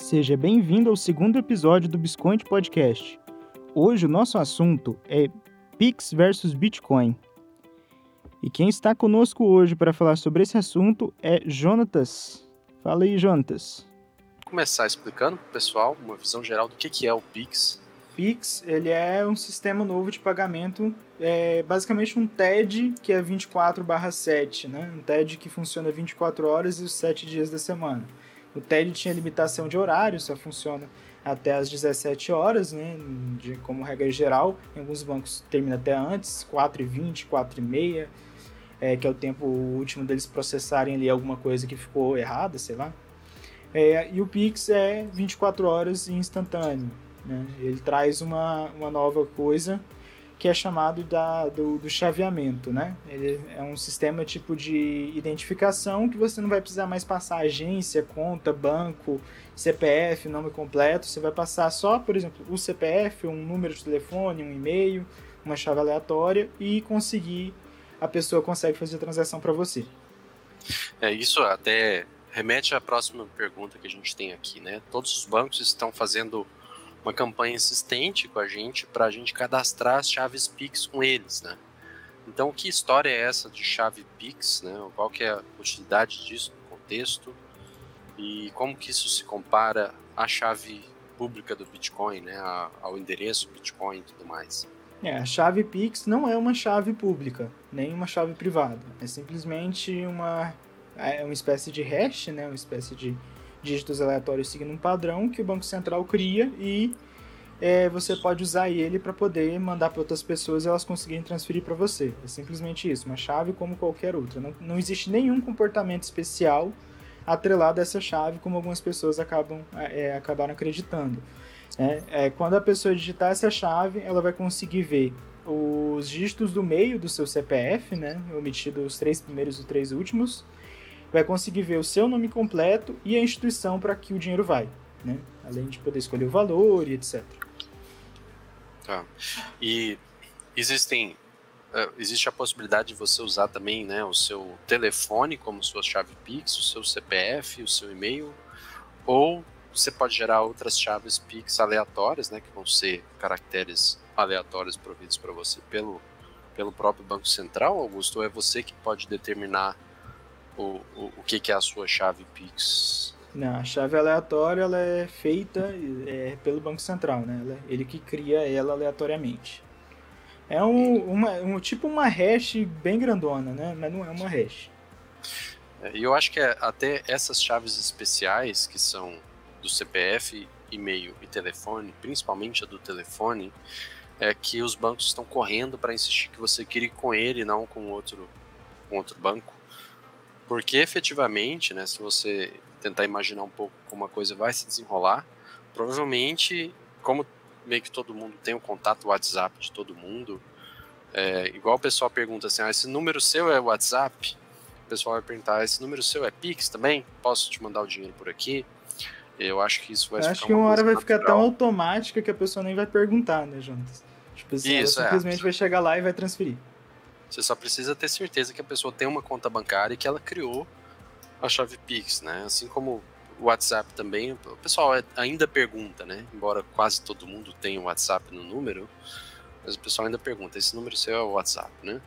Seja bem-vindo ao segundo episódio do Bisconte Podcast. Hoje o nosso assunto é Pix versus Bitcoin. E quem está conosco hoje para falar sobre esse assunto é Jonatas. Fala aí, Jonatas. Vou começar explicando para o pessoal uma visão geral do que é o Pix. Pix ele é um sistema novo de pagamento, é basicamente um TED que é 24/7, né? Um TED que funciona 24 horas e os 7 dias da semana. O TED tinha limitação de horário, só funciona até às 17 horas, né, de, como regra geral. Em alguns bancos termina até antes, 4h20, 4h30, é, que é o tempo último deles processarem ali alguma coisa que ficou errada, sei lá. É, e o Pix é 24 horas instantâneo. Né? Ele traz uma, uma nova coisa que é chamado da, do, do, chaveamento, né? Ele é um sistema tipo de identificação que você não vai precisar mais passar agência, conta, banco, CPF, nome completo. Você vai passar só, por exemplo, o CPF, um número de telefone, um e-mail, uma chave aleatória e conseguir a pessoa consegue fazer a transação para você. É isso até remete à próxima pergunta que a gente tem aqui, né? Todos os bancos estão fazendo uma campanha insistente com a gente para a gente cadastrar as chaves Pix com eles, né? Então, que história é essa de chave Pix, né? Qual que é a utilidade disso no contexto e como que isso se compara à chave pública do Bitcoin, né? Ao endereço Bitcoin e tudo mais. É, a chave Pix não é uma chave pública, nem uma chave privada. É simplesmente uma, é uma espécie de hash, né? Uma espécie de dígitos aleatórios seguindo um padrão que o Banco Central cria e é, você pode usar ele para poder mandar para outras pessoas e elas conseguirem transferir para você. É simplesmente isso, uma chave como qualquer outra. Não, não existe nenhum comportamento especial atrelado a essa chave, como algumas pessoas acabam é, acabaram acreditando. É, é, quando a pessoa digitar essa chave, ela vai conseguir ver os dígitos do meio do seu CPF, né, omitido os três primeiros e os três últimos, vai conseguir ver o seu nome completo e a instituição para que o dinheiro vai, né? Além de poder escolher o valor e etc. Tá. E existem uh, existe a possibilidade de você usar também, né, o seu telefone como sua chave Pix, o seu CPF, o seu e-mail, ou você pode gerar outras chaves Pix aleatórias, né, que vão ser caracteres aleatórios providos para você pelo pelo próprio Banco Central, Augusto, ou é você que pode determinar o, o, o que, que é a sua chave Pix? Não, a chave aleatória ela é feita é, pelo Banco Central, né? Ela, ele que cria ela aleatoriamente. É um, uma, um tipo uma hash bem grandona, né? Mas não é uma hash. É, e eu acho que é, até essas chaves especiais, que são do CPF, e-mail e telefone, principalmente a do telefone, é que os bancos estão correndo para insistir que você queira com ele, não com outro, com outro banco. Porque efetivamente, né, se você tentar imaginar um pouco como a coisa vai se desenrolar, provavelmente, como meio que todo mundo tem o um contato WhatsApp de todo mundo, é, igual o pessoal pergunta assim, ah, esse número seu é WhatsApp? O pessoal vai perguntar, esse número seu é Pix também? Posso te mandar o dinheiro por aqui? Eu acho que isso vai Eu acho que uma, hora vai natural. ficar tão automática que a pessoa nem vai perguntar, né, Jonas? Tipo, assim, isso, é. simplesmente é. vai chegar lá e vai transferir. Você só precisa ter certeza que a pessoa tem uma conta bancária e que ela criou a chave Pix, né? Assim como o WhatsApp também, o pessoal é, ainda pergunta, né? Embora quase todo mundo tenha o WhatsApp no número, mas o pessoal ainda pergunta: esse número seu é o WhatsApp, né?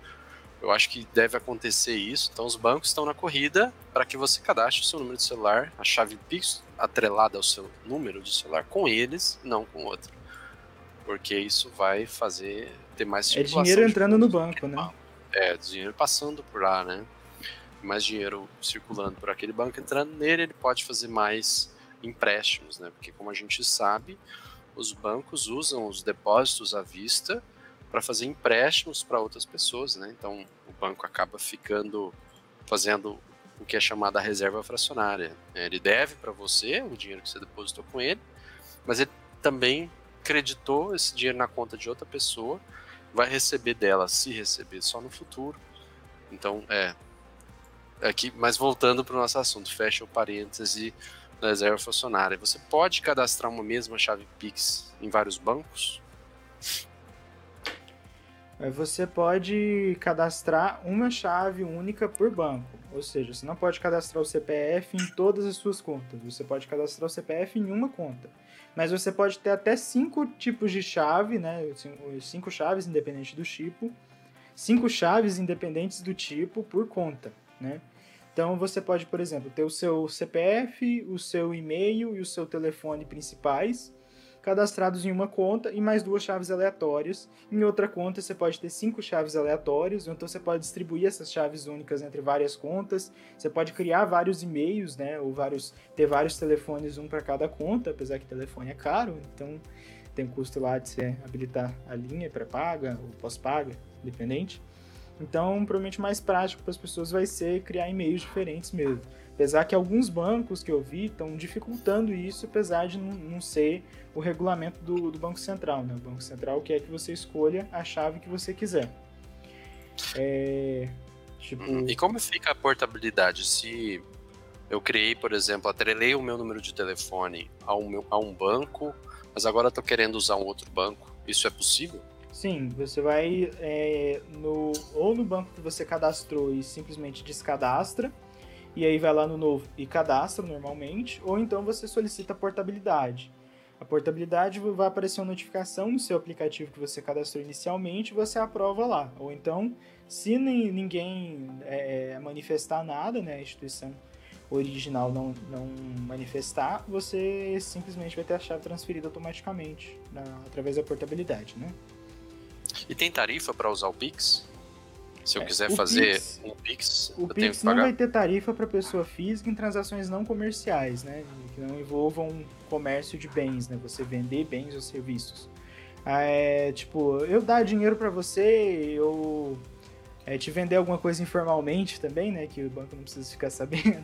Eu acho que deve acontecer isso. Então, os bancos estão na corrida para que você cadastre o seu número de celular, a chave Pix atrelada ao seu número de celular com eles, não com outro. Porque isso vai fazer ter mais É dinheiro entrando no banco, né? É, dinheiro passando por lá, né? Mais dinheiro circulando por aquele banco, entrando nele, ele pode fazer mais empréstimos, né? Porque como a gente sabe, os bancos usam os depósitos à vista para fazer empréstimos para outras pessoas, né? Então o banco acaba ficando fazendo o que é chamada reserva fracionária. Ele deve para você o dinheiro que você depositou com ele, mas ele também creditou esse dinheiro na conta de outra pessoa vai receber dela, se receber, só no futuro. Então, é. Aqui, mas voltando para o nosso assunto, fecha o parêntese da reserva funcionária. Você pode cadastrar uma mesma chave Pix em vários bancos? É, você pode cadastrar uma chave única por banco. Ou seja, você não pode cadastrar o CPF em todas as suas contas. Você pode cadastrar o CPF em uma conta. Mas você pode ter até cinco tipos de chave, né? Cinco chaves independentes do tipo. Cinco chaves independentes do tipo por conta, né? Então você pode, por exemplo, ter o seu CPF, o seu e-mail e o seu telefone principais cadastrados em uma conta e mais duas chaves aleatórias. Em outra conta você pode ter cinco chaves aleatórias, então você pode distribuir essas chaves únicas entre várias contas. Você pode criar vários e-mails, né, ou vários ter vários telefones um para cada conta, apesar que telefone é caro, então tem custo lá de você habilitar a linha pré-paga ou pós-paga, independente. Então, provavelmente mais prático para as pessoas vai ser criar e-mails diferentes mesmo. Apesar que alguns bancos que eu vi estão dificultando isso, apesar de não, não ser o regulamento do, do, Banco Central. Né? O Banco Central quer que você escolha a chave que você quiser. É, tipo... Hum, e como fica a portabilidade? Se eu criei, por exemplo, atrelei o meu número de telefone a um, meu, a um banco, mas agora estou querendo usar um outro banco, isso é possível? Sim, você vai é, no, ou no banco que você cadastrou e simplesmente descadastra, e aí vai lá no novo e cadastra normalmente, ou então você solicita portabilidade. A portabilidade vai aparecer uma notificação no seu aplicativo que você cadastrou inicialmente, você aprova lá. Ou então, se ninguém é, manifestar nada, né, a instituição original não, não manifestar, você simplesmente vai ter a chave transferida automaticamente na, através da portabilidade, né? E tem tarifa para usar o Pix? Se eu é, quiser fazer Pix, um Pix, o eu Pix tenho que pagar. não vai ter tarifa para pessoa física em transações não comerciais, né? Que não envolvam comércio de bens, né? Você vender bens ou serviços. É, tipo, eu dar dinheiro para você, eu é, te vender alguma coisa informalmente também, né? Que o banco não precisa ficar sabendo.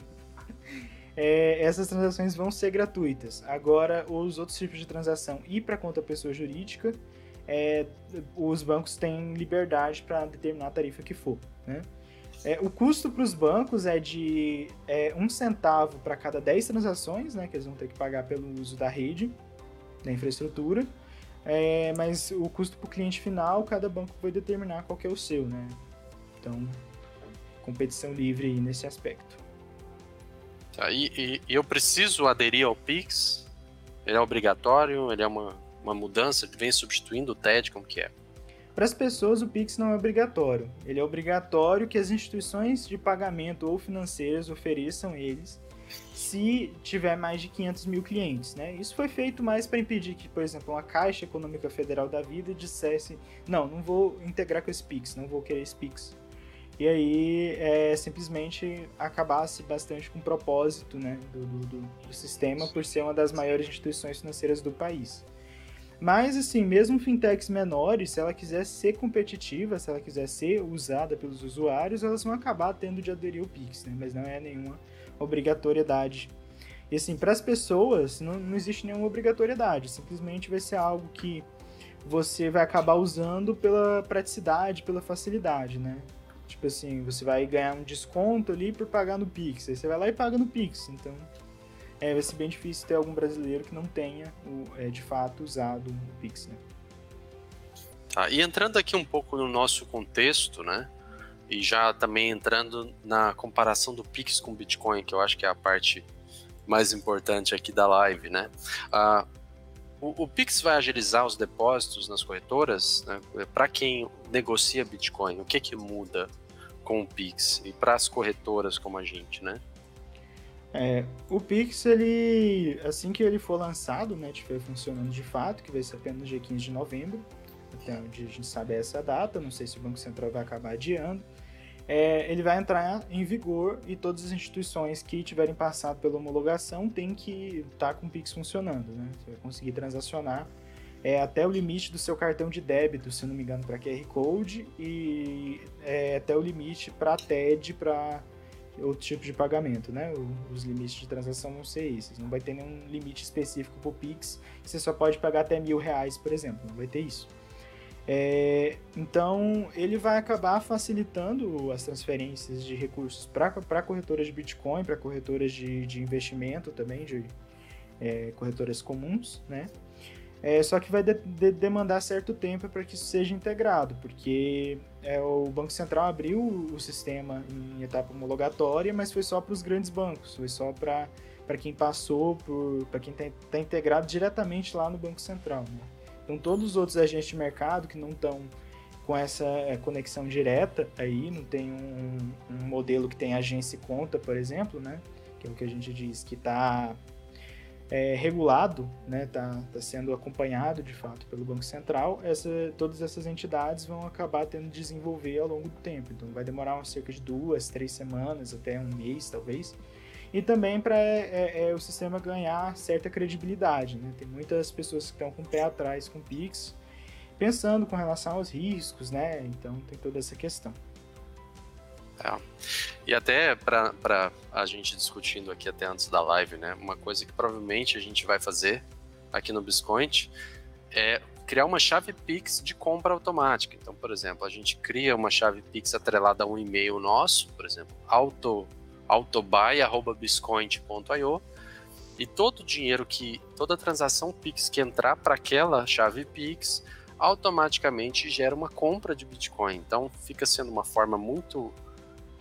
É, essas transações vão ser gratuitas. Agora, os outros tipos de transação e para conta pessoa jurídica, é, os bancos têm liberdade para determinar a tarifa que for. Né? É, o custo para os bancos é de é, um centavo para cada 10 transações, né, que eles vão ter que pagar pelo uso da rede, da infraestrutura. É, mas o custo para o cliente final, cada banco vai determinar qual é o seu. Né? Então, competição livre nesse aspecto. Tá, e, e, eu preciso aderir ao Pix? Ele é obrigatório? Ele é uma uma mudança que vem substituindo o TED, como que é? Para as pessoas, o Pix não é obrigatório. Ele é obrigatório que as instituições de pagamento ou financeiras ofereçam eles se tiver mais de 500 mil clientes. Né? Isso foi feito mais para impedir que, por exemplo, uma Caixa Econômica Federal da Vida dissesse não, não vou integrar com esse Pix, não vou querer esse Pix. E aí é, simplesmente acabasse bastante com o propósito né, do, do, do sistema por ser uma das maiores instituições financeiras do país. Mas, assim, mesmo fintechs menores, se ela quiser ser competitiva, se ela quiser ser usada pelos usuários, elas vão acabar tendo de aderir ao Pix, né? Mas não é nenhuma obrigatoriedade. E, assim, para as pessoas, não, não existe nenhuma obrigatoriedade. Simplesmente vai ser algo que você vai acabar usando pela praticidade, pela facilidade, né? Tipo assim, você vai ganhar um desconto ali por pagar no Pix. Aí você vai lá e paga no Pix. Então, é, vai ser bem difícil ter algum brasileiro que não tenha, o, é, de fato, usado o Pix. Né? Tá, e entrando aqui um pouco no nosso contexto, né? E já também entrando na comparação do Pix com Bitcoin, que eu acho que é a parte mais importante aqui da live, né? Ah, o, o, Pix vai agilizar os depósitos nas corretoras? Né? Para quem negocia Bitcoin, o que que muda com o Pix? E para as corretoras como a gente, né? É, o Pix, ele, assim que ele for lançado, né, estiver funcionando de fato, que vai ser apenas no dia 15 de novembro, até onde a gente sabe essa data, não sei se o Banco Central vai acabar adiando, é, ele vai entrar em vigor e todas as instituições que tiverem passado pela homologação têm que estar tá com o Pix funcionando, né? Você vai conseguir transacionar é, até o limite do seu cartão de débito, se não me engano, para QR Code e é, até o limite para TED, para outro tipo de pagamento, né? Os limites de transação vão ser esses. Não vai ter nenhum limite específico para o Pix, você só pode pagar até mil reais, por exemplo. Não vai ter isso. É, então, ele vai acabar facilitando as transferências de recursos para corretoras de Bitcoin, para corretoras de, de investimento também, de é, corretoras comuns, né? É, só que vai de, de, demandar certo tempo para que isso seja integrado, porque é, o Banco Central abriu o sistema em etapa homologatória, mas foi só para os grandes bancos, foi só para quem passou, para quem está tá integrado diretamente lá no Banco Central. Né? Então, todos os outros agentes de mercado que não estão com essa é, conexão direta aí, não tem um, um modelo que tem agência e conta, por exemplo, né? que é o que a gente diz que está é, regulado, né, tá, tá sendo acompanhado de fato pelo Banco Central, essa, todas essas entidades vão acabar tendo de desenvolver ao longo do tempo. Então vai demorar cerca de duas, três semanas, até um mês talvez. E também para é, é, é, o sistema ganhar certa credibilidade. Né? Tem muitas pessoas que estão com o pé atrás com o Pix, pensando com relação aos riscos, né? Então tem toda essa questão. É. E até para a gente discutindo aqui até antes da live, né? Uma coisa que provavelmente a gente vai fazer aqui no Biscoint é criar uma chave Pix de compra automática. Então, por exemplo, a gente cria uma chave Pix atrelada a um e-mail nosso, por exemplo, auto, autobuy.biscoint.io e todo o dinheiro que, toda transação Pix que entrar para aquela chave Pix, automaticamente gera uma compra de Bitcoin. Então, fica sendo uma forma muito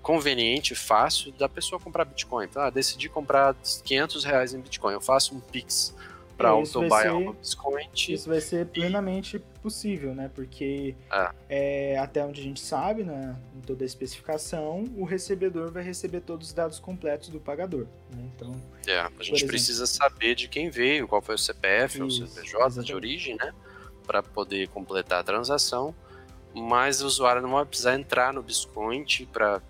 conveniente, fácil da pessoa comprar Bitcoin. Então, ah, decidi comprar 500 reais em Bitcoin, eu faço um Pix para autobuy Bitcoin. Isso vai ser plenamente e... possível, né? Porque é. É, até onde a gente sabe, né, em toda a especificação, o recebedor vai receber todos os dados completos do pagador. Né? Então, é, a gente exemplo, precisa saber de quem veio, qual foi o CPF, isso, o CPJ exatamente. de origem, né? Para poder completar a transação. Mas o usuário não vai precisar entrar no Biscoint para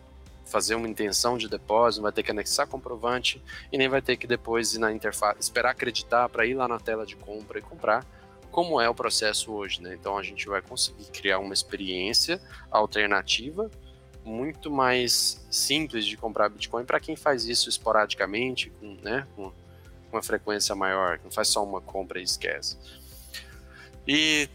fazer uma intenção de depósito, vai ter que anexar comprovante e nem vai ter que depois ir na interface, esperar acreditar para ir lá na tela de compra e comprar, como é o processo hoje, né? Então a gente vai conseguir criar uma experiência alternativa muito mais simples de comprar Bitcoin para quem faz isso esporadicamente, com, né, com uma frequência maior, não faz só uma compra e esquece. E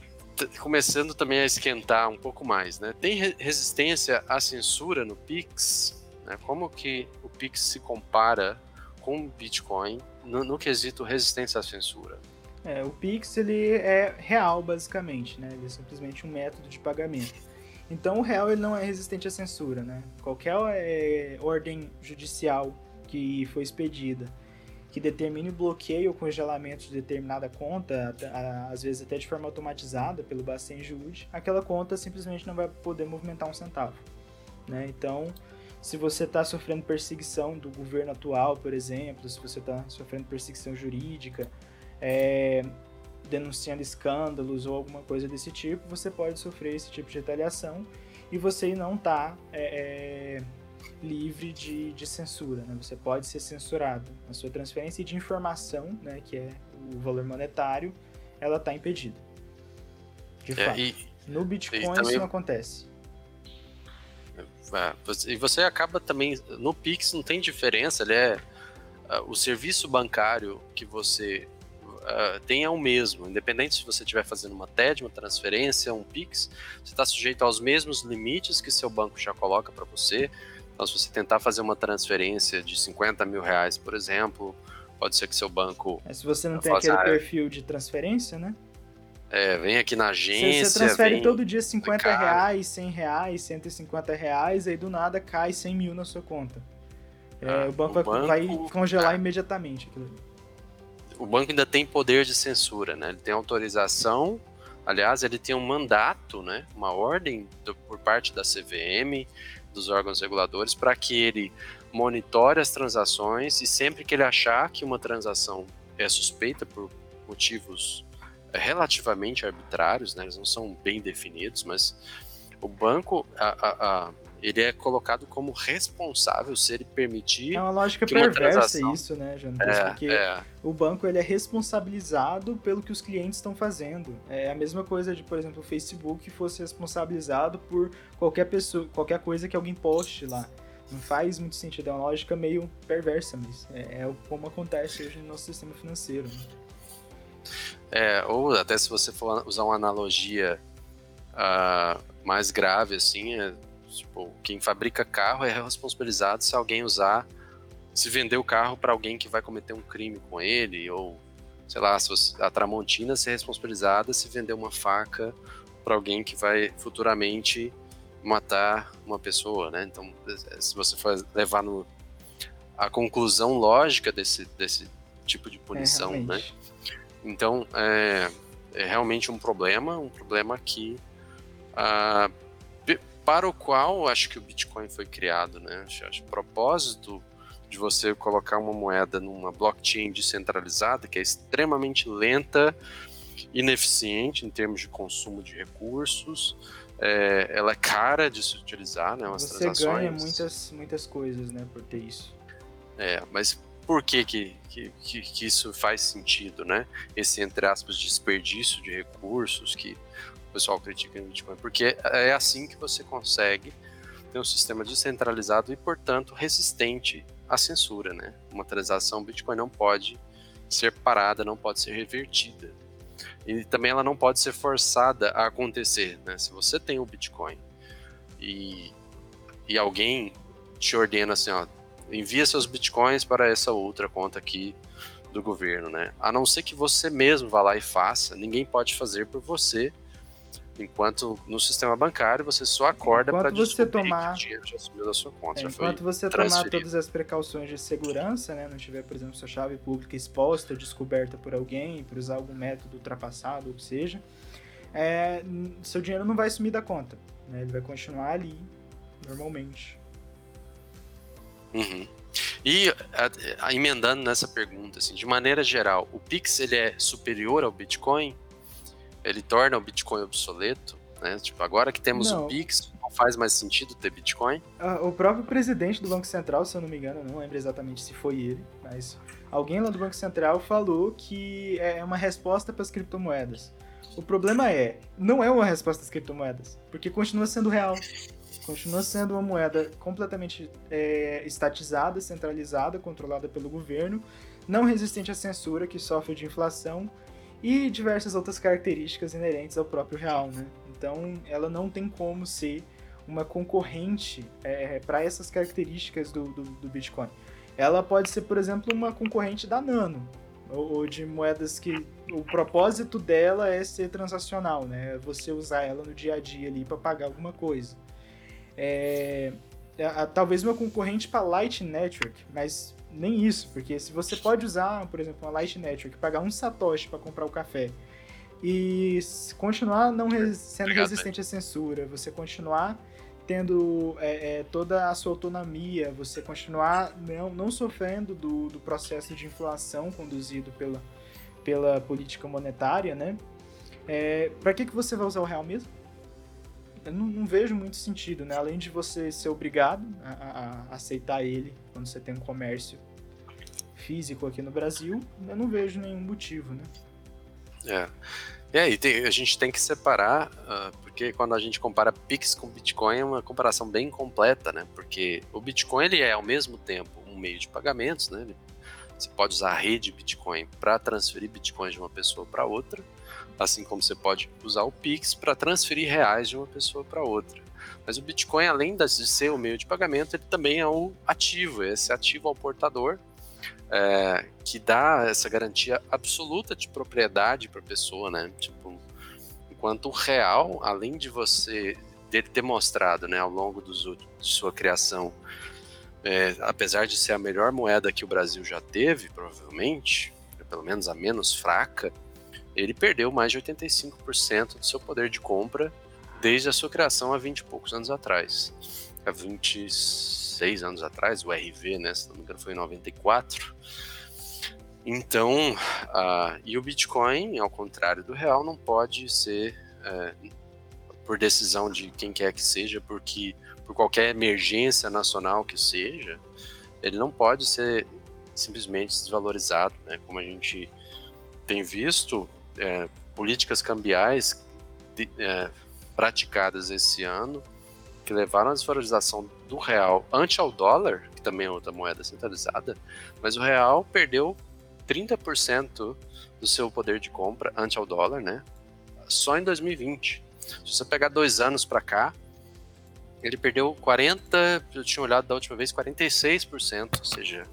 começando também a esquentar um pouco mais, né? Tem resistência à censura no Pix? Né? Como que o Pix se compara com o Bitcoin no, no quesito resistência à censura? É, o Pix ele é real basicamente, né? Ele é simplesmente um método de pagamento. Então o real ele não é resistente à censura, né? Qualquer é, ordem judicial que foi expedida que determine o bloqueio ou congelamento de determinada conta, às vezes até de forma automatizada pelo Bacen Jude, aquela conta simplesmente não vai poder movimentar um centavo. Né? Então, se você está sofrendo perseguição do governo atual, por exemplo, se você está sofrendo perseguição jurídica, é, denunciando escândalos ou alguma coisa desse tipo, você pode sofrer esse tipo de retaliação e você não está é, é livre de, de censura, né? Você pode ser censurado. A sua transferência de informação, né, que é o valor monetário, ela está impedida. De é, fato. E, no Bitcoin também... isso não acontece. É, e você acaba também no Pix não tem diferença, ele é uh, o serviço bancário que você uh, tem é o mesmo, independente se você estiver fazendo uma TED, uma transferência, um Pix, você está sujeito aos mesmos limites que seu banco já coloca para você. Então, se você tentar fazer uma transferência de 50 mil reais, por exemplo, pode ser que seu banco. É, se você não tem aquele ah, perfil de transferência, né? É, vem aqui na agência. Você, transfere todo dia 50 reais, 100 reais, 150 reais, aí do nada cai 100 mil na sua conta. É, ah, o, banco o, banco vai, vai congelar ah, imediatamente aquilo. O banco ainda tem poder de censura, né? Ele tem autorização. Aliás, ele tem um mandato, né? Uma ordem do, por parte da CVM dos órgãos reguladores para que ele monitore as transações e sempre que ele achar que uma transação é suspeita por motivos é, relativamente arbitrários, né, eles não são bem definidos, mas o banco a, a, a, ele é colocado como responsável se ele permitir. É uma lógica que perversa uma transação... isso, né, Jonas? É, porque é. o banco ele é responsabilizado pelo que os clientes estão fazendo. É a mesma coisa de, por exemplo, o Facebook fosse responsabilizado por qualquer pessoa, qualquer coisa que alguém poste lá. Não faz muito sentido, é uma lógica meio perversa, mas é, é como acontece hoje no nosso sistema financeiro. Né? É, ou até se você for usar uma analogia uh, mais grave, assim, é Tipo, quem fabrica carro é responsabilizado se alguém usar, se vender o carro para alguém que vai cometer um crime com ele, ou sei lá, a Tramontina ser responsabilizada se vender uma faca para alguém que vai futuramente matar uma pessoa, né? Então, se você for levar no, a conclusão lógica desse, desse tipo de punição, é, né? Então, é, é, realmente um problema, um problema que ah, para o qual acho que o Bitcoin foi criado, né? Acho, acho, o propósito de você colocar uma moeda numa blockchain descentralizada, que é extremamente lenta, ineficiente em termos de consumo de recursos, é, ela é cara de se utilizar, né? Você transações. ganha muitas, muitas coisas, né, por ter isso. É, mas por que que, que, que, isso faz sentido, né? Esse, entre aspas, desperdício de recursos que pessoal critica no Bitcoin. Porque é assim que você consegue ter um sistema descentralizado e, portanto, resistente à censura, né? Uma transação Bitcoin não pode ser parada, não pode ser revertida. E também ela não pode ser forçada a acontecer, né? Se você tem o Bitcoin e, e alguém te ordena assim, ó, envia seus bitcoins para essa outra conta aqui do governo, né? A não ser que você mesmo vá lá e faça, ninguém pode fazer por você. Enquanto no sistema bancário você só acorda para você tomar que o dinheiro já subiu da sua conta. É, enquanto você tomar todas as precauções de segurança, né, não tiver, por exemplo, sua chave pública exposta, descoberta por alguém, por usar algum método ultrapassado, ou que seja, é, seu dinheiro não vai sumir da conta. Né, ele vai continuar ali normalmente. Uhum. E a, a, emendando nessa pergunta, assim, de maneira geral, o Pix ele é superior ao Bitcoin? Ele torna o Bitcoin obsoleto? Né? Tipo, agora que temos não. o Pix, não faz mais sentido ter Bitcoin? o próprio presidente do Banco Central, se eu não me engano, não lembro exatamente se foi ele, mas alguém lá do Banco Central falou que é uma resposta para as criptomoedas. O problema é, não é uma resposta às criptomoedas, porque continua sendo real continua sendo uma moeda completamente é, estatizada, centralizada, controlada pelo governo, não resistente à censura, que sofre de inflação e diversas outras características inerentes ao próprio real, né? Então, ela não tem como ser uma concorrente é, para essas características do, do, do, Bitcoin. Ela pode ser, por exemplo, uma concorrente da Nano, ou, ou de moedas que o propósito dela é ser transacional, né? Você usar ela no dia a dia ali para pagar alguma coisa é, talvez uma concorrente para Light Network, mas nem isso, porque se você pode usar, por exemplo, uma Light Network, pagar um satoshi para comprar o café e continuar não res, sendo Obrigado, resistente à censura, você continuar tendo é, é, toda a sua autonomia, você continuar não, não sofrendo do, do processo de inflação conduzido pela, pela política monetária, né? É, para que, que você vai usar o real mesmo? Eu não, não, vejo muito sentido, né? Além de você ser obrigado a, a, aceitar ele quando você tem um comércio físico aqui no Brasil, eu não vejo nenhum motivo, né? É. E tem, a gente tem que separar, uh, porque quando a gente compara Pix com Bitcoin é uma comparação bem completa, né? Porque o Bitcoin ele é ao mesmo tempo um meio de pagamentos, né? Você pode usar a rede Bitcoin para transferir Bitcoins de uma pessoa para outra, assim como você pode usar o Pix para transferir reais de uma pessoa para outra. Mas o Bitcoin, além de ser o meio de pagamento, ele também é o ativo, esse ativo ao portador, é, que dá essa garantia absoluta de propriedade para a pessoa, né? Tipo, enquanto o real, além de você ter demonstrado, né, ao longo de sua criação, é, apesar de ser a melhor moeda que o Brasil já teve, provavelmente, pelo menos a menos fraca, ele perdeu mais de 85% do seu poder de compra desde a sua criação há 20 e poucos anos atrás. Há 26 anos atrás, o RV, né, se não me engano, foi em 94. Então, uh, e o Bitcoin, ao contrário do real, não pode ser é, por decisão de quem quer que seja, porque por qualquer emergência nacional que seja, ele não pode ser simplesmente desvalorizado, né? Como a gente tem visto, é, políticas cambiais de, é, praticadas esse ano que levaram à desvalorização do real ante ao dólar, que também é outra moeda centralizada, mas o real perdeu 30% do seu poder de compra ante ao dólar, né? Só em 2020. Se você pegar dois anos para cá, ele perdeu 40, eu tinha olhado da última vez, 46%, ou seja,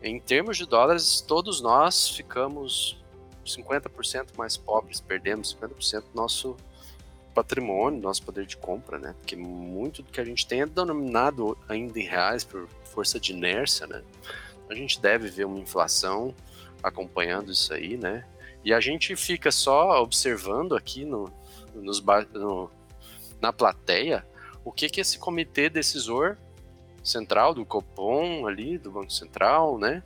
em termos de dólares, todos nós ficamos 50% mais pobres, perdemos 50% do nosso patrimônio, nosso poder de compra, né? Porque muito do que a gente tem é denominado ainda em reais por força de inércia, né? A gente deve ver uma inflação acompanhando isso aí, né? E a gente fica só observando aqui no, nos, no, na plateia o que que esse comitê decisor central do Copom ali, do Banco Central, né?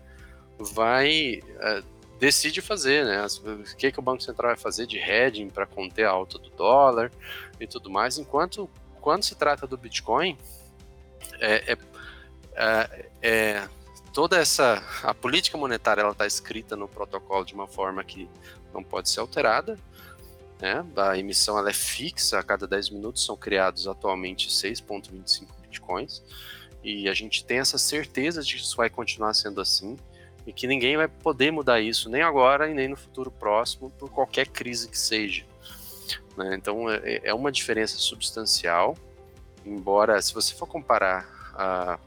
Vai uh, decide fazer, né? O que, que o Banco Central vai fazer de hedging para conter a alta do dólar e tudo mais. Enquanto quando se trata do Bitcoin, é, é, é, é toda essa a política monetária ela está escrita no protocolo de uma forma que não pode ser alterada. Né? A emissão ela é fixa, a cada 10 minutos são criados atualmente 6,25 bitcoins. E a gente tem essa certeza de que isso vai continuar sendo assim e que ninguém vai poder mudar isso, nem agora e nem no futuro próximo, por qualquer crise que seja. Né? Então é, é, uma diferença substancial, embora se você for comparar a,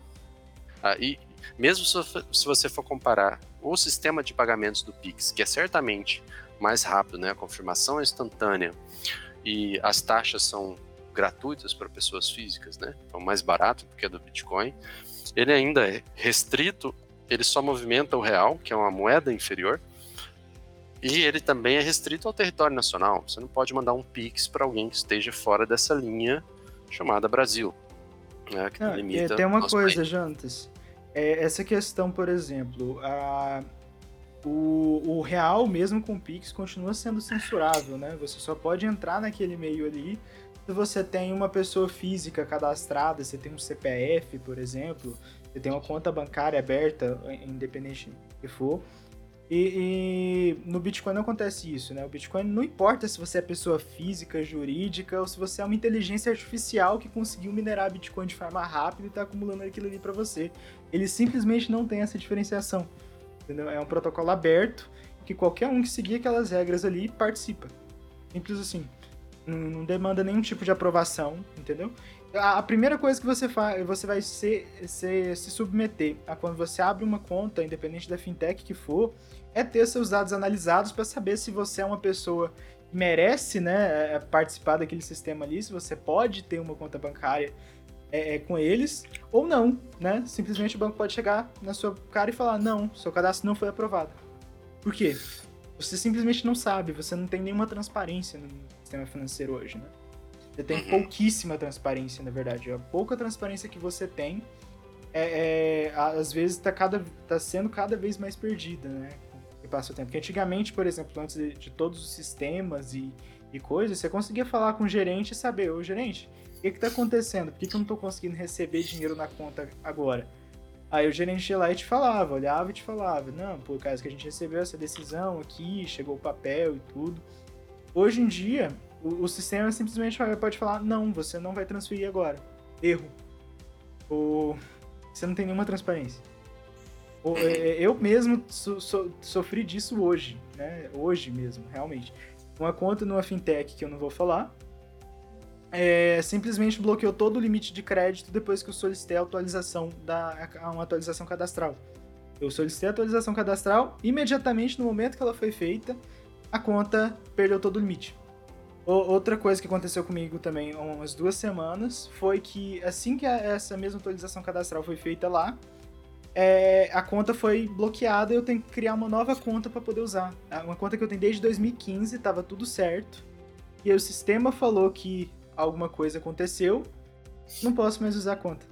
a e mesmo se você for comparar o sistema de pagamentos do Pix, que é certamente mais rápido, né? a confirmação é instantânea e as taxas são gratuitas para pessoas físicas, né? Então mais barato do que a do Bitcoin. Ele ainda é restrito ele só movimenta o real, que é uma moeda inferior, e ele também é restrito ao território nacional. Você não pode mandar um Pix para alguém que esteja fora dessa linha chamada Brasil. Né, que não, limita tem uma coisa, país. Jantas. É, essa questão, por exemplo, a, o, o real, mesmo com Pix, continua sendo censurável, né? Você só pode entrar naquele meio ali se você tem uma pessoa física cadastrada, você tem um CPF, por exemplo, você tem uma conta bancária aberta, independente que for. E, e, no Bitcoin não acontece isso, né? O Bitcoin não importa se você é pessoa física, jurídica, ou se você é uma inteligência artificial que conseguiu minerar Bitcoin de forma rápida e está acumulando aquilo ali para você. Ele simplesmente não tem essa diferenciação. Entendeu? É um protocolo aberto que qualquer um que seguir aquelas regras ali participa. Simples assim. Não demanda nenhum tipo de aprovação, entendeu? A primeira coisa que você faz, você vai ser, ser, se submeter a quando você abre uma conta, independente da fintech que for, é ter seus dados analisados para saber se você é uma pessoa que merece né, é, participar daquele sistema ali, se você pode ter uma conta bancária é, é, com eles ou não, né? Simplesmente o banco pode chegar na sua cara e falar: não, seu cadastro não foi aprovado. Por quê? Você simplesmente não sabe, você não tem nenhuma transparência no sistema financeiro hoje, né? Você tem uhum. pouquíssima transparência, na verdade. A pouca transparência que você tem, é, é às vezes está cada, tá sendo cada vez mais perdida, né? Que passa o tempo. Porque antigamente, por exemplo, antes de, de todos os sistemas e, e coisas, você conseguia falar com o gerente e saber, ô gerente, o que está acontecendo? Por que, que eu não estou conseguindo receber dinheiro na conta agora? Aí o gerente ia lá e te falava, olhava e te falava, não, por causa que a gente recebeu essa decisão aqui, chegou o papel e tudo. Hoje em dia, o, o sistema simplesmente pode falar: não, você não vai transferir agora. Erro. Ou você não tem nenhuma transparência. Ou, é, é, eu mesmo so, so, sofri disso hoje, né? Hoje mesmo, realmente. Uma conta numa fintech que eu não vou falar, é, simplesmente bloqueou todo o limite de crédito depois que eu solicitei a atualização da uma atualização cadastral. Eu solicitei a atualização cadastral, imediatamente no momento que ela foi feita, a conta perdeu todo o limite. Outra coisa que aconteceu comigo também há umas duas semanas foi que assim que essa mesma atualização cadastral foi feita lá, é, a conta foi bloqueada e eu tenho que criar uma nova conta para poder usar. Uma conta que eu tenho desde 2015, estava tudo certo. E aí o sistema falou que alguma coisa aconteceu, não posso mais usar a conta.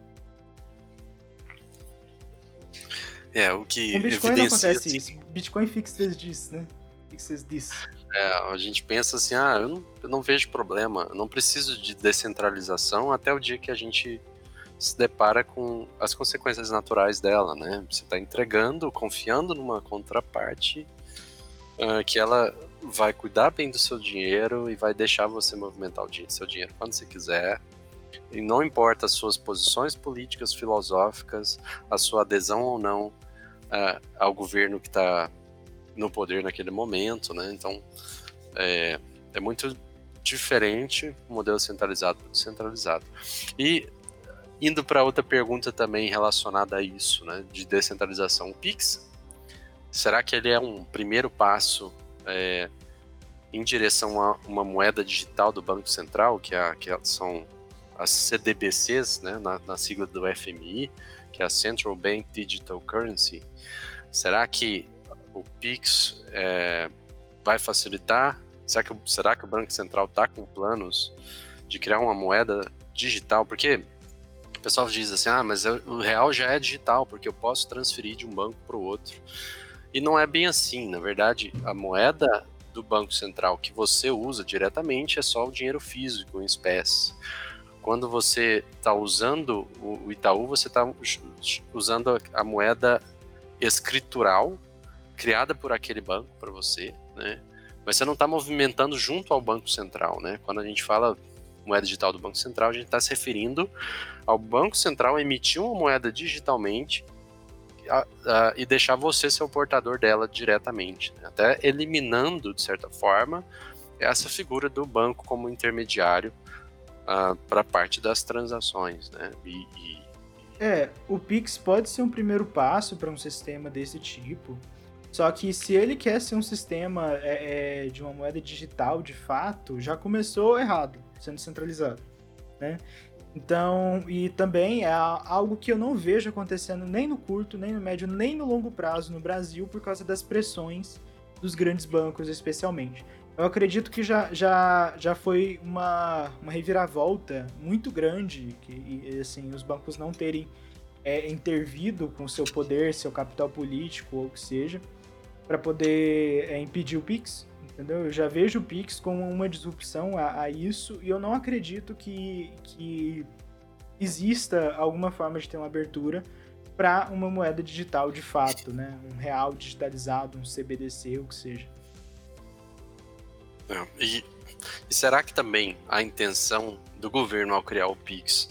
É, o que. Com Bitcoin não acontece isso. Bitcoin fixes disso, né? Fixes disso. É, a gente pensa assim, ah, eu não, eu não vejo problema, eu não preciso de descentralização até o dia que a gente se depara com as consequências naturais dela, né? Você está entregando, confiando numa contraparte uh, que ela vai cuidar bem do seu dinheiro e vai deixar você movimentar o seu dinheiro quando você quiser. E não importa as suas posições políticas, filosóficas, a sua adesão ou não uh, ao governo que está no poder naquele momento, né? Então é, é muito diferente o modelo centralizado do descentralizado. E indo para outra pergunta também relacionada a isso, né, de descentralização, o Pix, será que ele é um primeiro passo é, em direção a uma moeda digital do Banco Central, que, é, que são as CDBCs, né, na, na, sigla do FMI, que é a Central Bank Digital Currency, será que o PIX é, vai facilitar? Será que, será que o Banco Central está com planos de criar uma moeda digital? Porque o pessoal diz assim, ah, mas o real já é digital, porque eu posso transferir de um banco para o outro. E não é bem assim, na verdade, a moeda do Banco Central que você usa diretamente é só o dinheiro físico em espécie. Quando você está usando o Itaú, você está usando a moeda escritural criada por aquele banco para você, né? Mas você não está movimentando junto ao Banco Central, né? Quando a gente fala moeda digital do Banco Central, a gente está se referindo ao Banco Central emitir uma moeda digitalmente a, a, e deixar você ser o portador dela diretamente, né? até eliminando, de certa forma, essa figura do banco como intermediário uh, para parte das transações. Né? E, e... É, o Pix pode ser um primeiro passo para um sistema desse tipo, só que se ele quer ser um sistema é, é, de uma moeda digital de fato, já começou errado, sendo centralizado. Né? Então, e também é algo que eu não vejo acontecendo nem no curto, nem no médio, nem no longo prazo no Brasil por causa das pressões dos grandes bancos, especialmente. Eu acredito que já, já, já foi uma, uma reviravolta muito grande, que assim, os bancos não terem é, intervido com seu poder, seu capital político ou o que seja, para poder é, impedir o PIX entendeu? Eu já vejo o Pix como uma disrupção a, a isso e eu não acredito que, que exista alguma forma de ter uma abertura para uma moeda digital de fato, né? Um real digitalizado, um CBDC, o que seja. É, e, e, será que também a intenção do governo ao criar o Pix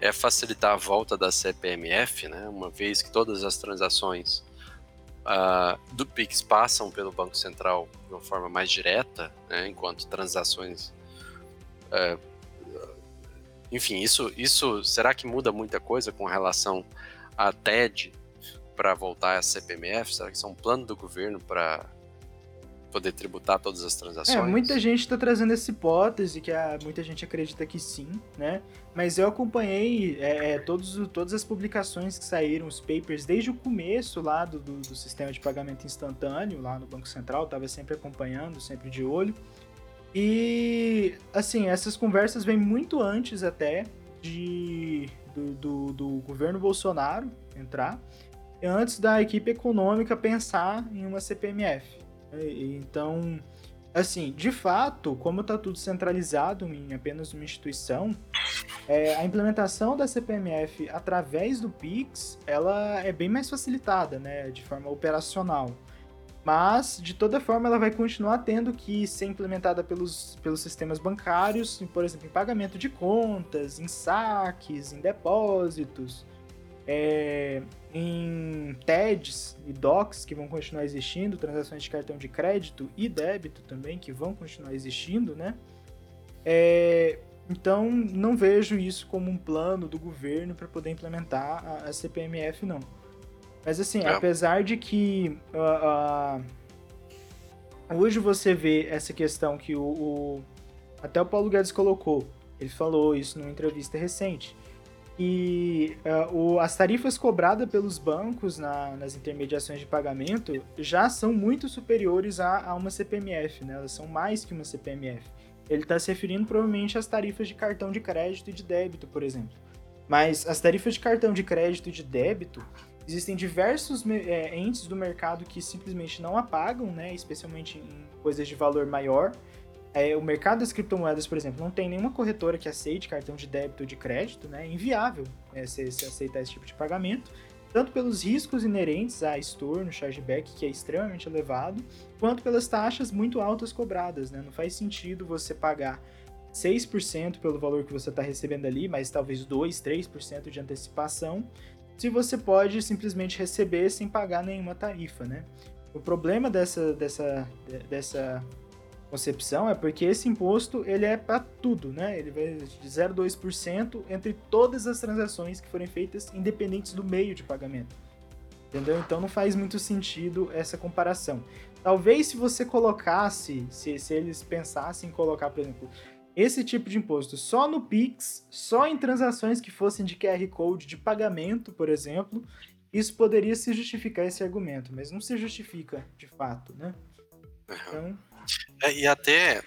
é facilitar a volta da CPMF, né? Uma vez que todas as transações uh, do Pix passam pelo Banco Central de uma forma mais direta, né, enquanto transações. Uh, enfim, isso, isso será que muda muita coisa com relação à TED para voltar à CPMF? Será que isso é um plano do governo para poder tributar todas as transações? É, muita gente está trazendo essa hipótese, que a, muita gente acredita que sim, né? Mas eu acompanhei é, é, todos, todas as publicações que saíram, os papers, desde o começo lá do, do, do sistema de pagamento instantâneo, lá no Banco Central, estava sempre acompanhando, sempre de olho. E, assim, essas conversas vêm muito antes até de, do, do, do governo Bolsonaro entrar, antes da equipe econômica pensar em uma CPMF. Então, assim, de fato, como está tudo centralizado em apenas uma instituição, é, a implementação da CPMF através do Pix, ela é bem mais facilitada, né, de forma operacional. Mas, de toda forma, ela vai continuar tendo que ser implementada pelos, pelos sistemas bancários, por exemplo, em pagamento de contas, em saques, em depósitos é, em TEDs e DOCs que vão continuar existindo, transações de cartão de crédito e débito também que vão continuar existindo, né? É, então não vejo isso como um plano do governo para poder implementar a, a, CPMF, não. Mas assim, é. apesar de que uh, uh, hoje você vê essa questão que o, o até o Paulo Guedes colocou, ele falou isso numa entrevista recente e uh, o, as tarifas cobradas pelos bancos na, nas intermediações de pagamento já são muito superiores a, a uma CPMF, né? Elas são mais que uma CPMF. Ele está se referindo provavelmente às tarifas de cartão de crédito e de débito, por exemplo. Mas as tarifas de cartão de crédito e de débito, existem diversos é, entes do mercado que simplesmente não apagam, né? Especialmente em coisas de valor maior é, o mercado das criptomoedas, por exemplo, não tem nenhuma corretora que aceite cartão de débito ou de crédito, né? É inviável é, se, se aceitar esse tipo de pagamento, tanto pelos riscos inerentes a estorno, chargeback, que é extremamente elevado, quanto pelas taxas muito altas cobradas, né? Não faz sentido você pagar 6% pelo valor que você está recebendo ali, mas talvez 2, 3% de antecipação, se você pode simplesmente receber sem pagar nenhuma tarifa, né? O problema dessa, dessa, dessa concepção é porque esse imposto ele é para tudo, né? Ele vai de 0,2% entre todas as transações que forem feitas independentes do meio de pagamento. Entendeu? Então não faz muito sentido essa comparação. Talvez se você colocasse, se, se eles pensassem em colocar, por exemplo, esse tipo de imposto só no Pix, só em transações que fossem de QR Code de pagamento, por exemplo, isso poderia se justificar esse argumento, mas não se justifica de fato, né? Então... É, e até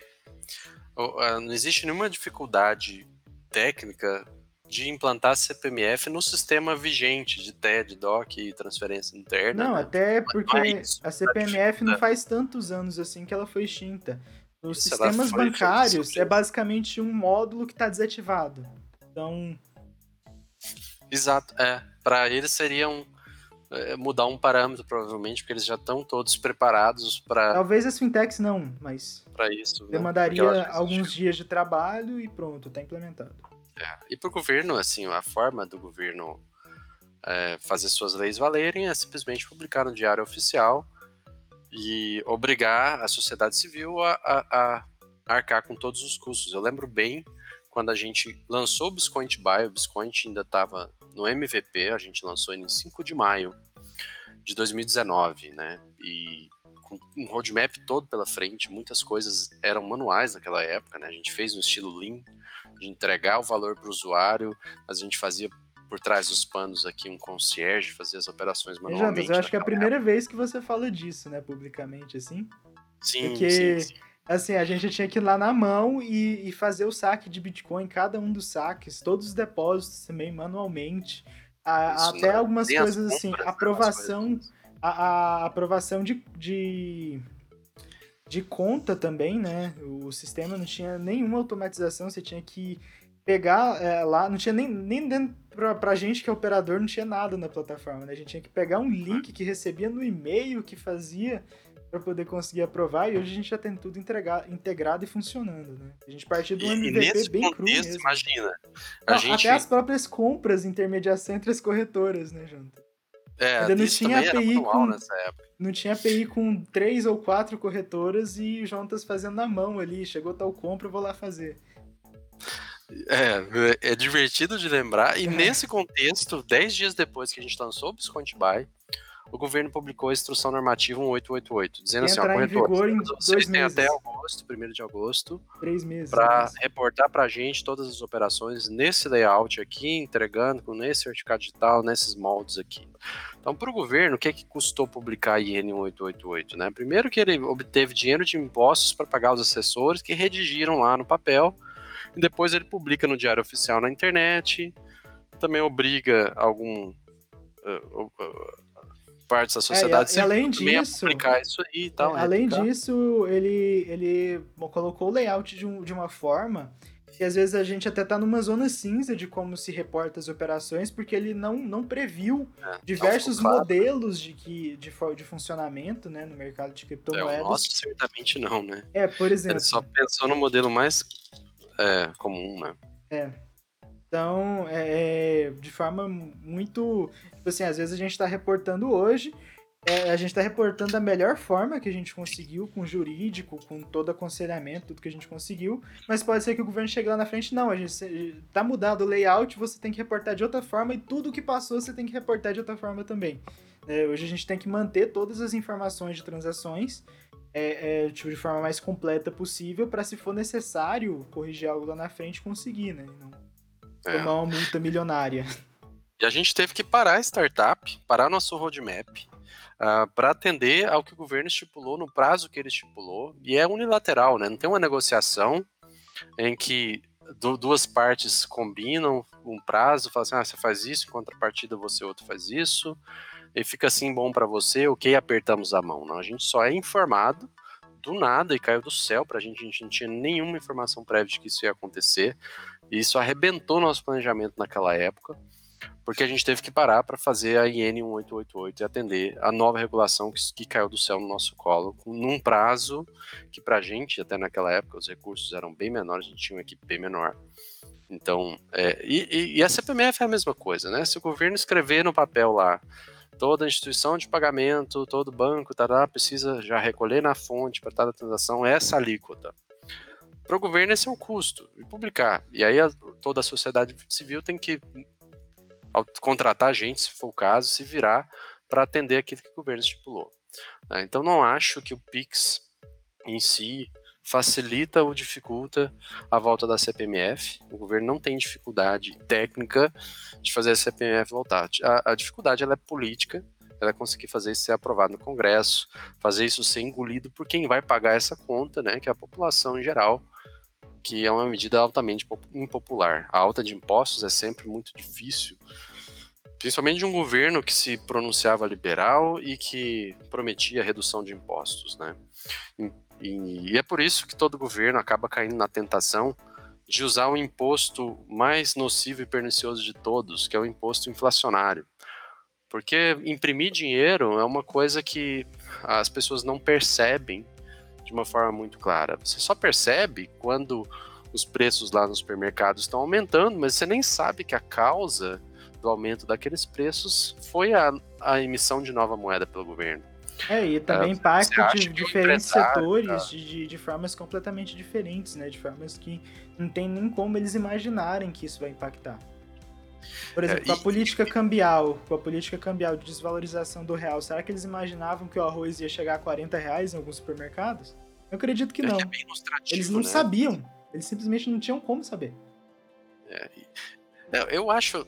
não existe nenhuma dificuldade técnica de implantar CPMF no sistema vigente de TED, DOC e transferência interna. Não, né? até porque é isso, a CPMF não faz tantos anos assim que ela foi extinta. Os isso, sistemas bancários é basicamente um módulo que está desativado. Então. Exato, é. Para eles seria um, mudar um parâmetro, provavelmente, porque eles já estão todos preparados para. Talvez as fintechs não, mas. Para isso. Né? Demandaria alguns dias de trabalho e pronto, está implementado. É. E para o governo, assim, a forma do governo é, fazer suas leis valerem é simplesmente publicar no Diário Oficial e obrigar a sociedade civil a, a, a arcar com todos os custos. Eu lembro bem quando a gente lançou o Biscoint Buy, o Biscoint ainda estava no MVP, a gente lançou ele em 5 de maio de 2019, né? E com um roadmap todo pela frente, muitas coisas eram manuais naquela época, né? A gente fez no estilo Lean, de entregar o valor para o usuário, mas a gente fazia por trás dos panos aqui um concierge, fazia as operações manualmente. Jantas, eu acho que é a primeira época. vez que você fala disso, né, publicamente, assim. Sim, Porque, sim, sim. Assim, a gente tinha que ir lá na mão e, e, fazer o saque de Bitcoin, cada um dos saques, todos os depósitos também, manualmente. A, até algumas coisas, assim, aprovação, a, a, aprovação de, de de conta também, né? O sistema não tinha nenhuma automatização, você tinha que pegar é, lá, não tinha nem, nem dentro pra, pra gente que é operador, não tinha nada na plataforma, né? A gente tinha que pegar um link que recebia no e-mail que fazia para poder conseguir aprovar, e hoje a gente já tem tudo entregar, integrado e funcionando, né? A gente partiu do MVP bem cru mesmo. imagina. Não, gente... Até as próprias compras, intermediação entre as corretoras, né, Jonathan? É, Ainda não tinha API com não tinha API com três ou quatro corretoras e juntas fazendo na mão ali, chegou tal compra, eu vou lá fazer. É, é divertido de lembrar. E é. nesse contexto, dez dias depois que a gente lançou o Biscont Buy, o governo publicou a instrução normativa 1888, dizendo assim, ó, corretor, vocês têm até agosto, 1 de agosto, meses, para né? reportar para a gente todas as operações nesse layout aqui, entregando com nesse certificado digital, nesses moldes aqui. Então, para o governo, o que, é que custou publicar a IN 1888? Né? Primeiro que ele obteve dinheiro de impostos para pagar os assessores que redigiram lá no papel, e depois ele publica no Diário Oficial na internet, também obriga algum... Uh, uh, partes da sociedade é, e, além disso, aplicar isso aí e tal. É, além disso, ele, ele colocou o layout de, um, de uma forma que às vezes a gente até tá numa zona cinza de como se reporta as operações, porque ele não, não previu é, diversos modelos de, que, de, de funcionamento né, no mercado de criptomoedas. É, o nosso certamente não, né? É, por exemplo. Ele só pensou no modelo mais é, comum, né? É. Então, é, é, de forma muito. Tipo assim, às vezes a gente está reportando hoje, é, a gente está reportando da melhor forma que a gente conseguiu, com jurídico, com todo aconselhamento, tudo que a gente conseguiu, mas pode ser que o governo chegue lá na frente, não, a gente tá mudado o layout, você tem que reportar de outra forma e tudo que passou você tem que reportar de outra forma também. É, hoje a gente tem que manter todas as informações de transações é, é, tipo, de forma mais completa possível para, se for necessário, corrigir algo lá na frente, conseguir, né? Não é. tomar uma multa milionária. E a gente teve que parar a startup, parar nosso roadmap, uh, ah, para atender ao que o governo estipulou no prazo que ele estipulou. E é unilateral, né? Não tem uma negociação em que duas partes combinam um prazo, falam assim, ah, você faz isso, em contrapartida você outro faz isso, e fica assim bom para você, ok, apertamos a mão. Não, a gente só é informado do nada e caiu do céu pra gente, a gente não tinha nenhuma informação prévia de que isso ia acontecer. E isso arrebentou nosso planejamento naquela época, porque a gente teve que parar para fazer a IN 1888 e atender a nova regulação que, que caiu do céu no nosso colo, num prazo que para a gente, até naquela época, os recursos eram bem menores, a gente tinha uma equipe bem menor. Então, é, e, e, a CPMF é a mesma coisa, né? Se o governo escrever no papel lá, toda instituição de pagamento, todo banco, tará, precisa já recolher na fonte para cada transação essa alíquota para o governo esse é um custo, e publicar. E aí a, toda a sociedade civil tem que contratar gente, se for o caso, se virar para atender aquilo que o governo estipulou. Né? Então não acho que o Pix em si facilita ou dificulta a volta da CPMF. O governo não tem dificuldade técnica de fazer a CPMF voltar. A, a dificuldade ela é política, ela é conseguir fazer isso ser aprovado no Congresso, fazer isso ser engolido por quem vai pagar essa conta, né, que é a população em geral, que é uma medida altamente impopular. A alta de impostos é sempre muito difícil, principalmente de um governo que se pronunciava liberal e que prometia redução de impostos, né? E, e é por isso que todo governo acaba caindo na tentação de usar o imposto mais nocivo e pernicioso de todos, que é o imposto inflacionário. Porque imprimir dinheiro é uma coisa que as pessoas não percebem de uma forma muito clara. Você só percebe quando os preços lá nos supermercados estão aumentando, mas você nem sabe que a causa do aumento daqueles preços foi a, a emissão de nova moeda pelo governo. É, e também é, impacta de diferentes setores tá? de, de, formas completamente diferentes, né? De formas que não tem nem como eles imaginarem que isso vai impactar. Por exemplo, é, e, a política cambial, com a política cambial de desvalorização do real, será que eles imaginavam que o arroz ia chegar a 40 reais em alguns supermercados? Eu acredito que é não. É eles não né? sabiam. Eles simplesmente não tinham como saber. É, eu acho,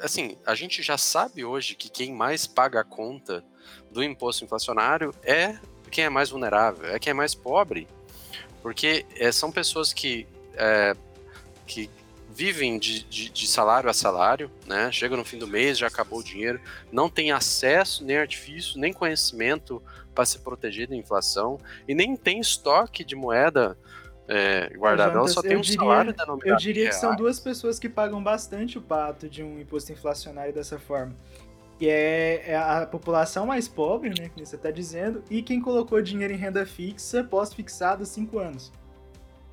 assim, a gente já sabe hoje que quem mais paga a conta do imposto inflacionário é quem é mais vulnerável, é quem é mais pobre. Porque é, são pessoas que, é, que vivem de, de, de, salário a salário, né? Chega no fim do mês, já acabou o dinheiro, não tem acesso, nem artifício, nem conhecimento para se proteger da inflação e nem tem estoque de moeda é, guardado. Ela só tem um diria, salário denominado. Eu diria que são duas pessoas que pagam bastante o pato de um imposto inflacionário dessa forma que é, é a população mais pobre, né, que você está dizendo, e quem colocou dinheiro em renda fixa pós-fixado há cinco anos.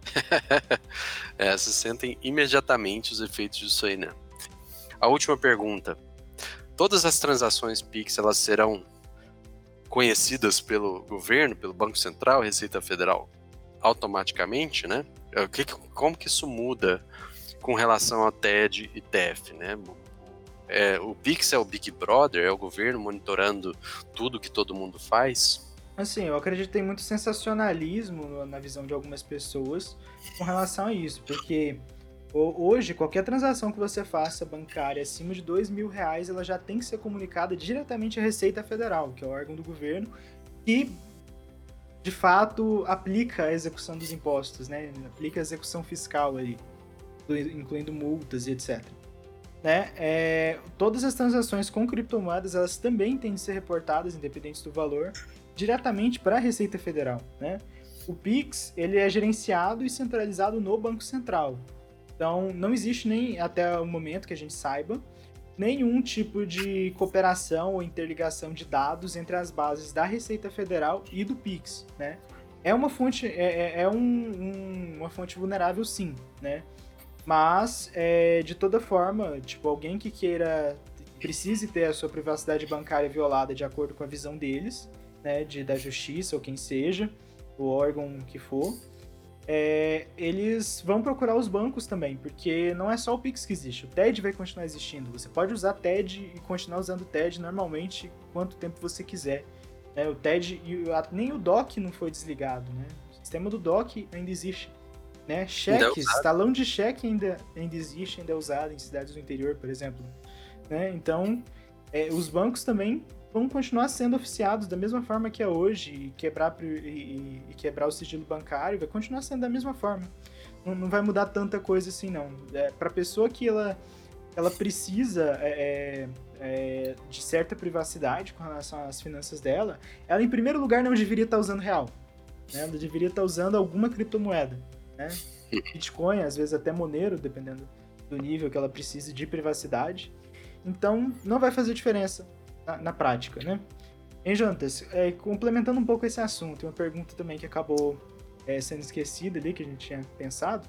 é, se sentem imediatamente os efeitos disso aí, né? A última pergunta. Todas as transações Pix, elas serão conhecidas pelo governo, pelo Banco Central, Receita Federal, automaticamente, né? É, como que isso muda com relação a TED e TEF, né? é, o Pix é o Big Brother, é o governo monitorando tudo que todo mundo faz? Assim, eu acredito que tem muito sensacionalismo na visão de algumas pessoas com relação a isso, porque hoje qualquer transação que você faça bancária acima de dois mil reais, ela já tem que ser comunicada diretamente à Receita Federal, que é o órgão do governo, que de fato aplica a execução dos impostos, né? Aplica a execução fiscal aí, incluindo multas e etc né, é, todas as transações com criptomoedas elas também têm de ser reportadas, independentes do valor, diretamente para a Receita Federal. Né? O Pix ele é gerenciado e centralizado no Banco Central. Então não existe nem até o momento que a gente saiba nenhum tipo de cooperação ou interligação de dados entre as bases da Receita Federal e do Pix. Né? É uma fonte é, é, é um, um, uma fonte vulnerável sim, né? Mas, é, de toda forma, tipo, alguém que queira, precise ter a sua privacidade bancária violada de acordo com a visão deles, né, de, da justiça ou quem seja, o órgão que for, é, eles vão procurar os bancos também, porque não é só o Pix que existe, o TED vai continuar existindo. Você pode usar TED e continuar usando o TED normalmente quanto tempo você quiser. Né? O TED, nem o DOC não foi desligado, né? O sistema do DOC ainda existe. Né? Cheques, é talão de cheque ainda, ainda existe, ainda é usado em cidades do interior, por exemplo. Né? Então, é, os bancos também vão continuar sendo oficiados da mesma forma que é hoje, e quebrar, e, e quebrar o sigilo bancário vai continuar sendo da mesma forma. Não, não vai mudar tanta coisa assim, não. É, Para a pessoa que ela, ela precisa é, é, é, de certa privacidade com relação às finanças dela, ela, em primeiro lugar, não deveria estar usando real. Né? Ela deveria estar usando alguma criptomoeda né? Bitcoin, às vezes até Monero, dependendo do nível que ela precise de privacidade. Então, não vai fazer diferença na, na prática, né? Em Jantas, é, complementando um pouco esse assunto, uma pergunta também que acabou é, sendo esquecida ali, que a gente tinha pensado,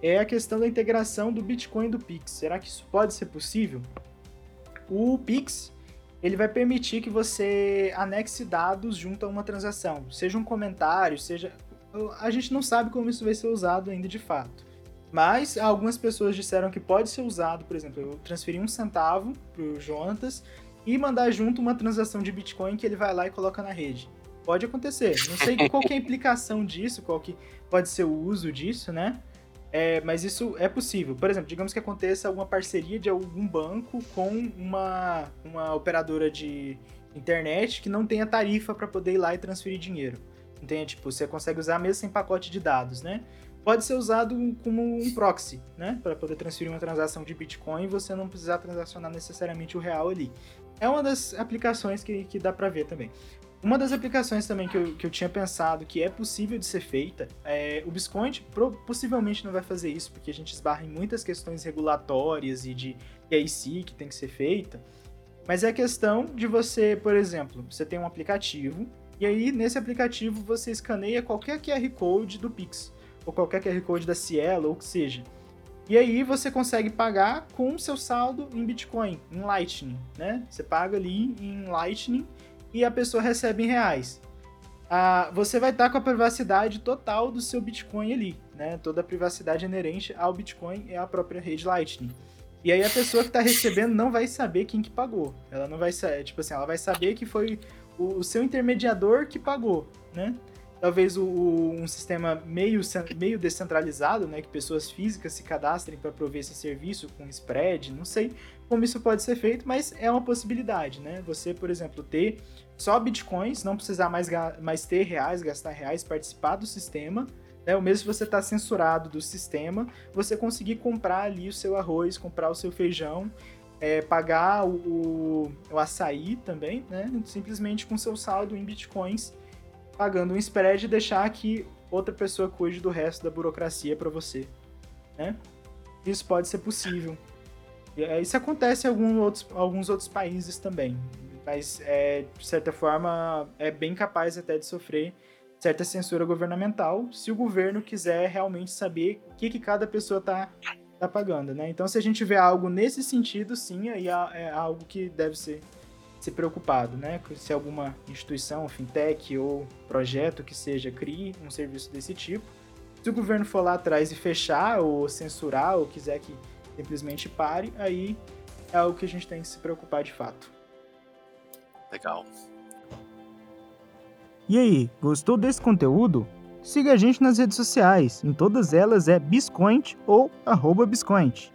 é a questão da integração do Bitcoin e do Pix. Será que isso pode ser possível? O Pix, ele vai permitir que você anexe dados junto a uma transação, seja um comentário, seja a gente não sabe como isso vai ser usado ainda de fato. Mas algumas pessoas disseram que pode ser usado, por exemplo, eu transferi um centavo pro Jonatas e mandar junto uma transação de Bitcoin que ele vai lá e coloca na rede. Pode acontecer. Não sei qual é a implicação disso, qual que pode ser o uso disso, né? É, mas isso é possível. Por exemplo, digamos que aconteça alguma parceria de algum banco com uma, uma operadora de internet que não tenha tarifa para poder ir lá e transferir dinheiro. Entende? Tipo, você consegue usar mesmo sem pacote de dados, né? Pode ser usado como um proxy, né? Para poder transferir uma transação de Bitcoin e você não precisar transacionar necessariamente o real ali. É uma das aplicações que, que dá para ver também. Uma das aplicações também que eu, que eu tinha pensado que é possível de ser feita, é, o Biscoint possivelmente não vai fazer isso, porque a gente esbarra em muitas questões regulatórias e de KIC que tem que ser feita, mas é a questão de você, por exemplo, você tem um aplicativo, e aí nesse aplicativo você escaneia qualquer QR Code do Pix, ou qualquer QR Code da Cielo, ou o que seja. E aí você consegue pagar com seu saldo em Bitcoin, em Lightning, né? Você paga ali em Lightning e a pessoa recebe em reais. Ah, você vai estar com a privacidade total do seu Bitcoin ali, né? Toda a privacidade inerente ao Bitcoin é a própria rede Lightning. E aí a pessoa que está recebendo não vai saber quem que pagou. Ela não vai saber, tipo assim, ela vai saber que foi o, o seu intermediador que pagou, né? Talvez o, um sistema meio, meio descentralizado, né? Que pessoas físicas se cadastrem para prover esse serviço com spread, não sei como isso pode ser feito, mas é uma possibilidade, né? Você, por exemplo, ter só bitcoins, não precisar mais, mais ter reais, gastar reais, participar do sistema, né? Mesmo se você está censurado do sistema, você conseguir comprar ali o seu arroz, comprar o seu feijão, é, pagar o, o, o, açaí também, né? Simplesmente com seu saldo em bitcoins, pagando um spread e deixar que outra pessoa cuide do resto da burocracia para você, né? Isso pode ser possível. É, isso acontece em alguns outros, alguns outros países também mas é, de certa forma é bem capaz até de sofrer certa censura governamental se o governo quiser realmente saber o que, que cada pessoa está tá pagando, né? Então, se a gente vê algo nesse sentido, sim, aí é algo que deve ser ser preocupado, né? Se alguma instituição, fintech ou projeto que seja crie um serviço desse tipo, se o governo for lá atrás e fechar ou censurar ou quiser que simplesmente pare, aí é algo que a gente tem que se preocupar de fato. Legal. E aí, gostou desse conteúdo? Siga a gente nas redes sociais, em todas elas é Biscoint ou arroba Biscoint.